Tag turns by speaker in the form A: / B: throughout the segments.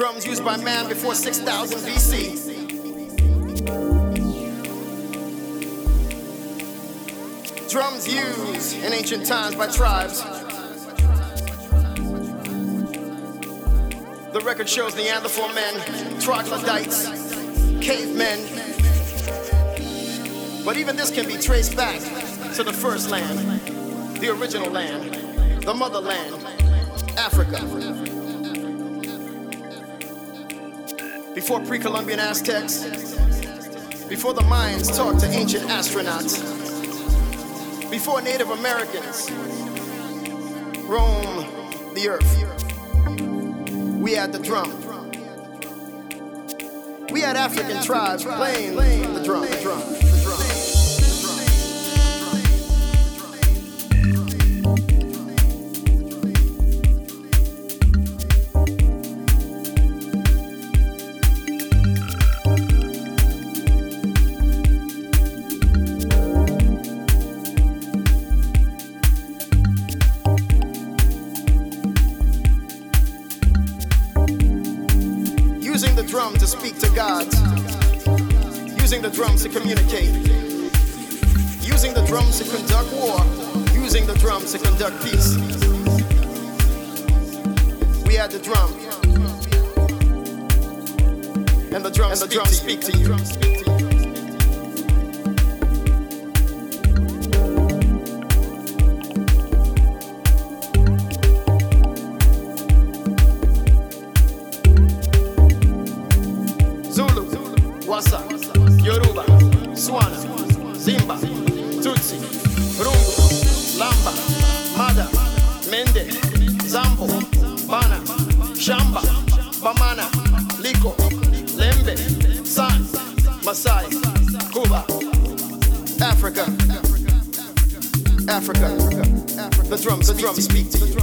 A: Drums used by man before 6000 BC. Drums used in ancient times by tribes. The record shows Neanderthal men, troglodytes, cavemen. But even this can be traced back to the first land, the original land, the motherland, Africa. Before pre Columbian Aztecs, before the Mayans talked to ancient astronauts, before Native Americans roam the earth. We had the drum. We had African tribes playing the drum, the drum, We had the drum. And the drums, and the drums speak to you. The the drums speak to you.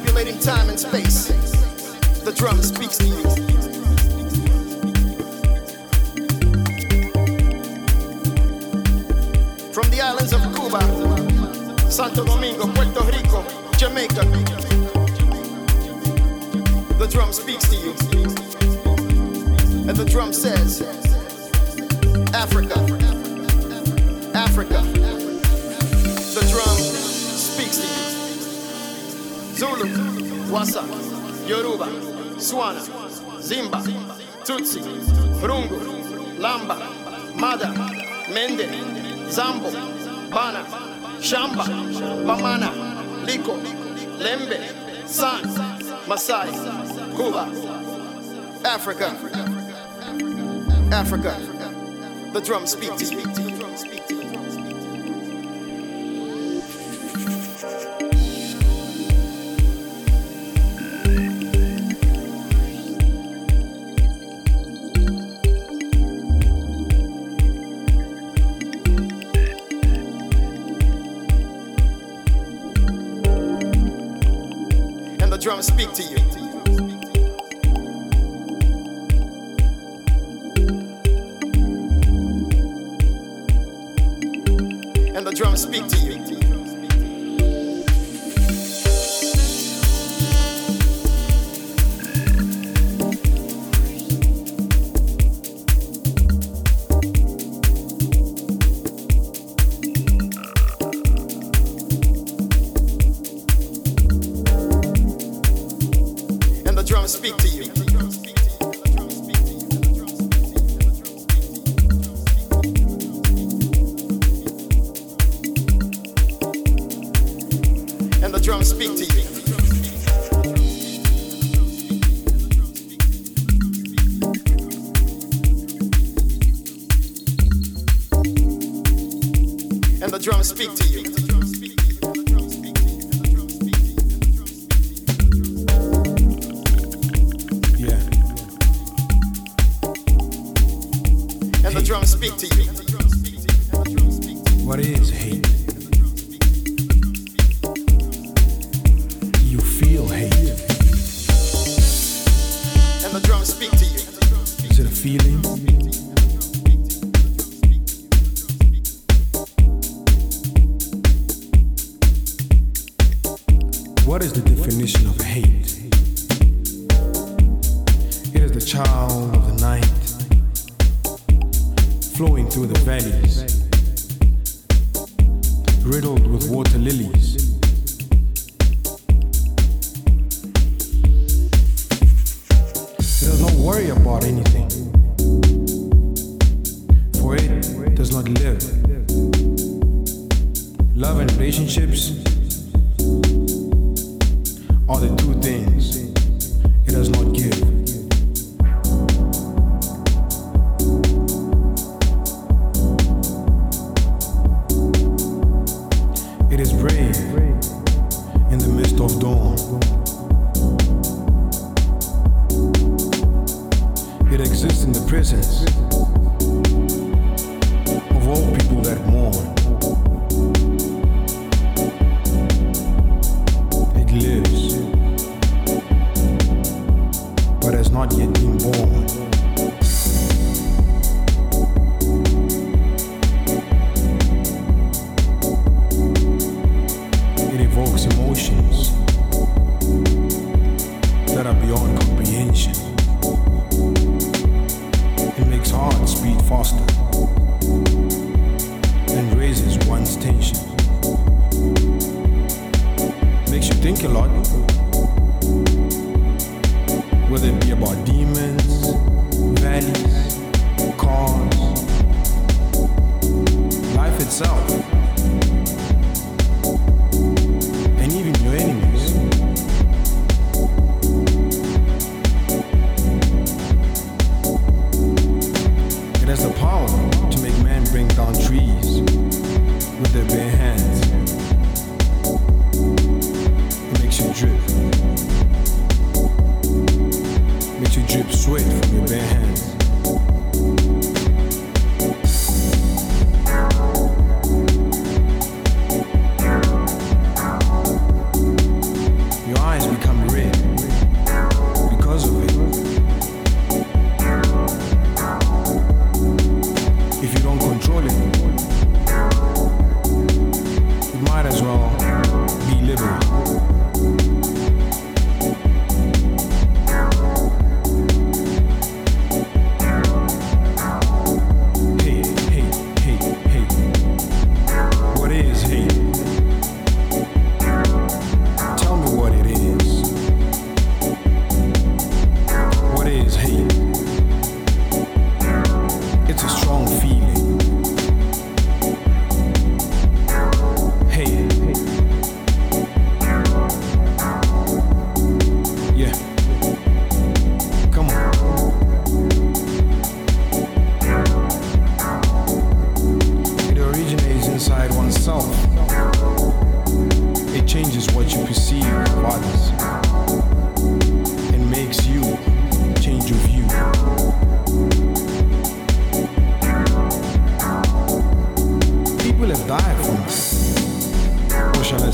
A: Manipulating time and space, the drum speaks to you. From the islands of Cuba, Santo Domingo, Puerto Rico, Jamaica. The drum speaks to you. And the drum says, Africa, Africa. The drum speaks to you. Zulu, Wasa, Yoruba, Swana, Zimba, Tutsi, Rungu, Lamba, Mada, Mende, Zambo, Bana, Shamba, Bamana, Liko, Lembe, San, Masai, Cuba, Africa, Africa. The drum speak
B: come speak to you. and the drums speak to you. drum speak to you. Foster.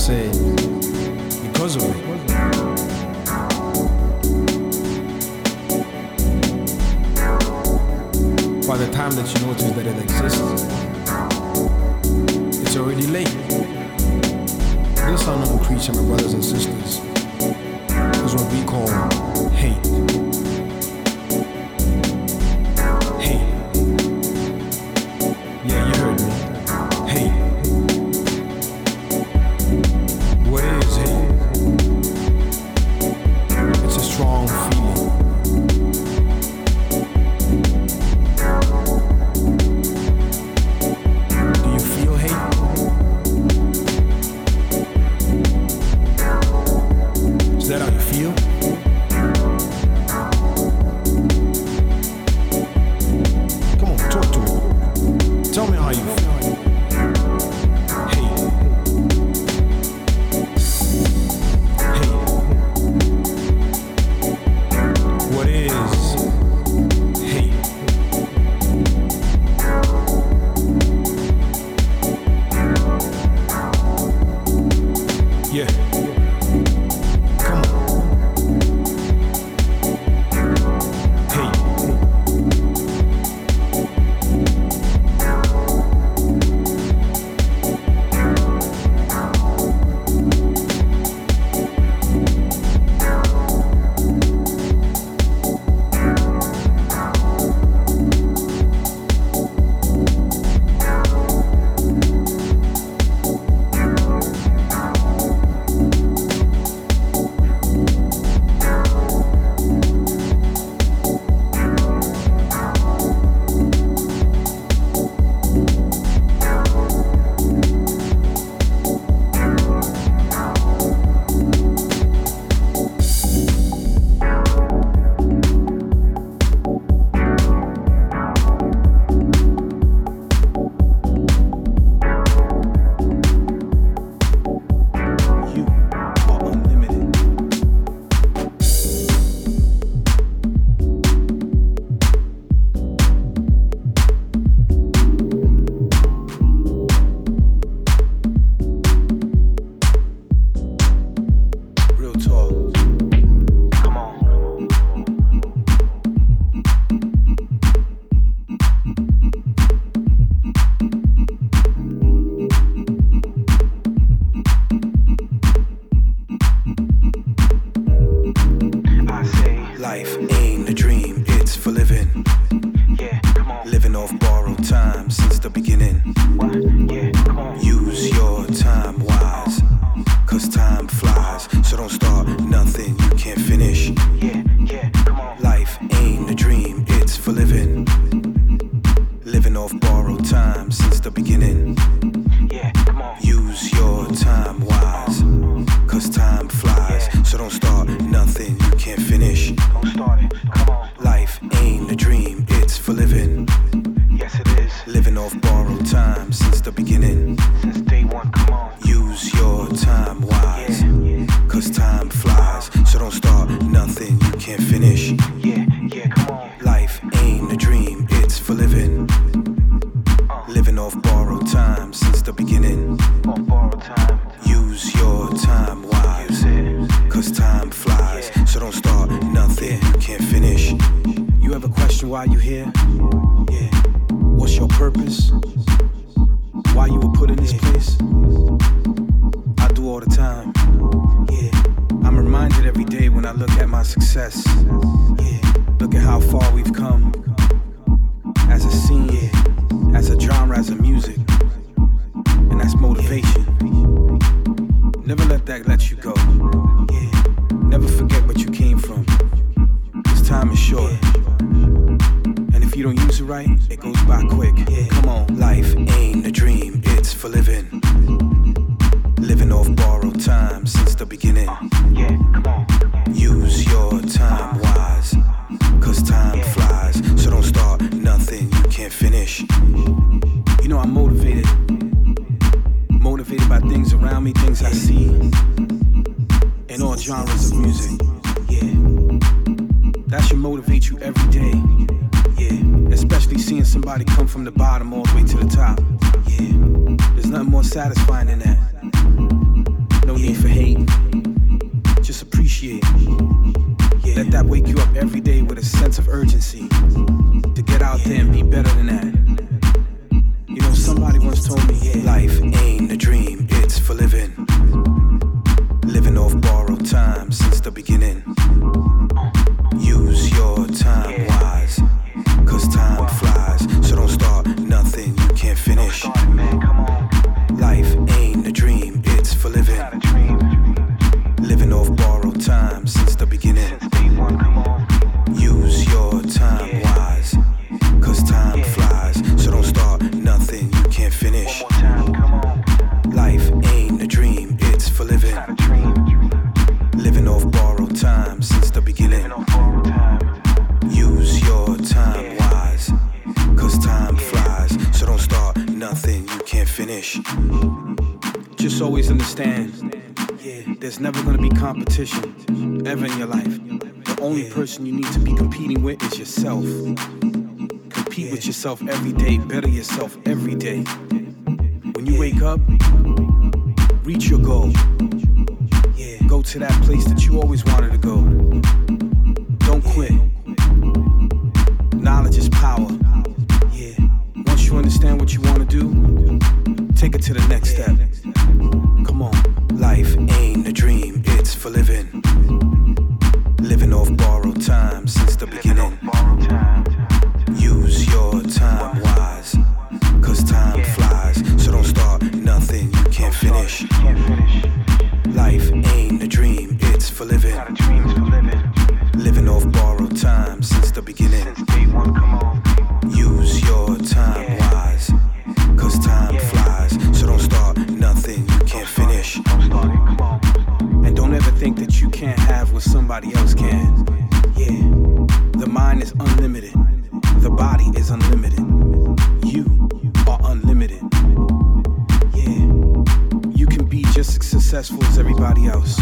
B: say because of me. by the time that you notice that it exists, it's already
C: late. This unknown creature, my brothers
B: and sisters,
C: is what we call hate. day when I look at my success. Yeah. Look at how far we've come. As a scene, yeah. as a genre, as a music. And that's motivation. Never let that let you go. Yeah. Never forget what you came from. This time is short. And if you don't use it right, it goes by quick. Come on, life ain't a dream, it's for living. Living off borrowed time since the beginning time wise. Cause time flies, so don't start nothing you can't finish. You know, I'm motivated. Motivated by things around me, things I see. In all genres of music. Yeah. That should motivate you every day. Yeah. Especially seeing somebody come from
D: the bottom all the way to the top. Yeah. There's nothing more satisfying than that. No need for hate. Just appreciate. Let that wake you up every day with a sense of urgency to get out there and be better than that. You know, somebody once told me, yeah, life ain't a dream, it's for living. Living off borrowed time since the beginning. Competing with is yourself. Compete with yourself every day, better yourself every day. When you wake up, reach your goal. Yeah. Go to that place that you always wanted to go. Don't quit. Knowledge is power. Yeah. Once you understand what you want to do, take it to the next step. Come on. Life ain't a dream, it's for living. Living off borrowed time since the beginning. Use your time wise, cause time flies. So don't start nothing you can't finish. Life ain't a dream, it's for living. Living off borrowed time since the beginning. Use your time wise, cause time flies. So don't start nothing you can't finish. And don't ever think that you can't have what somebody else can. Mind is unlimited, the body is unlimited. You are unlimited. Yeah, you can be just as successful as everybody else.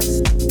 E: Till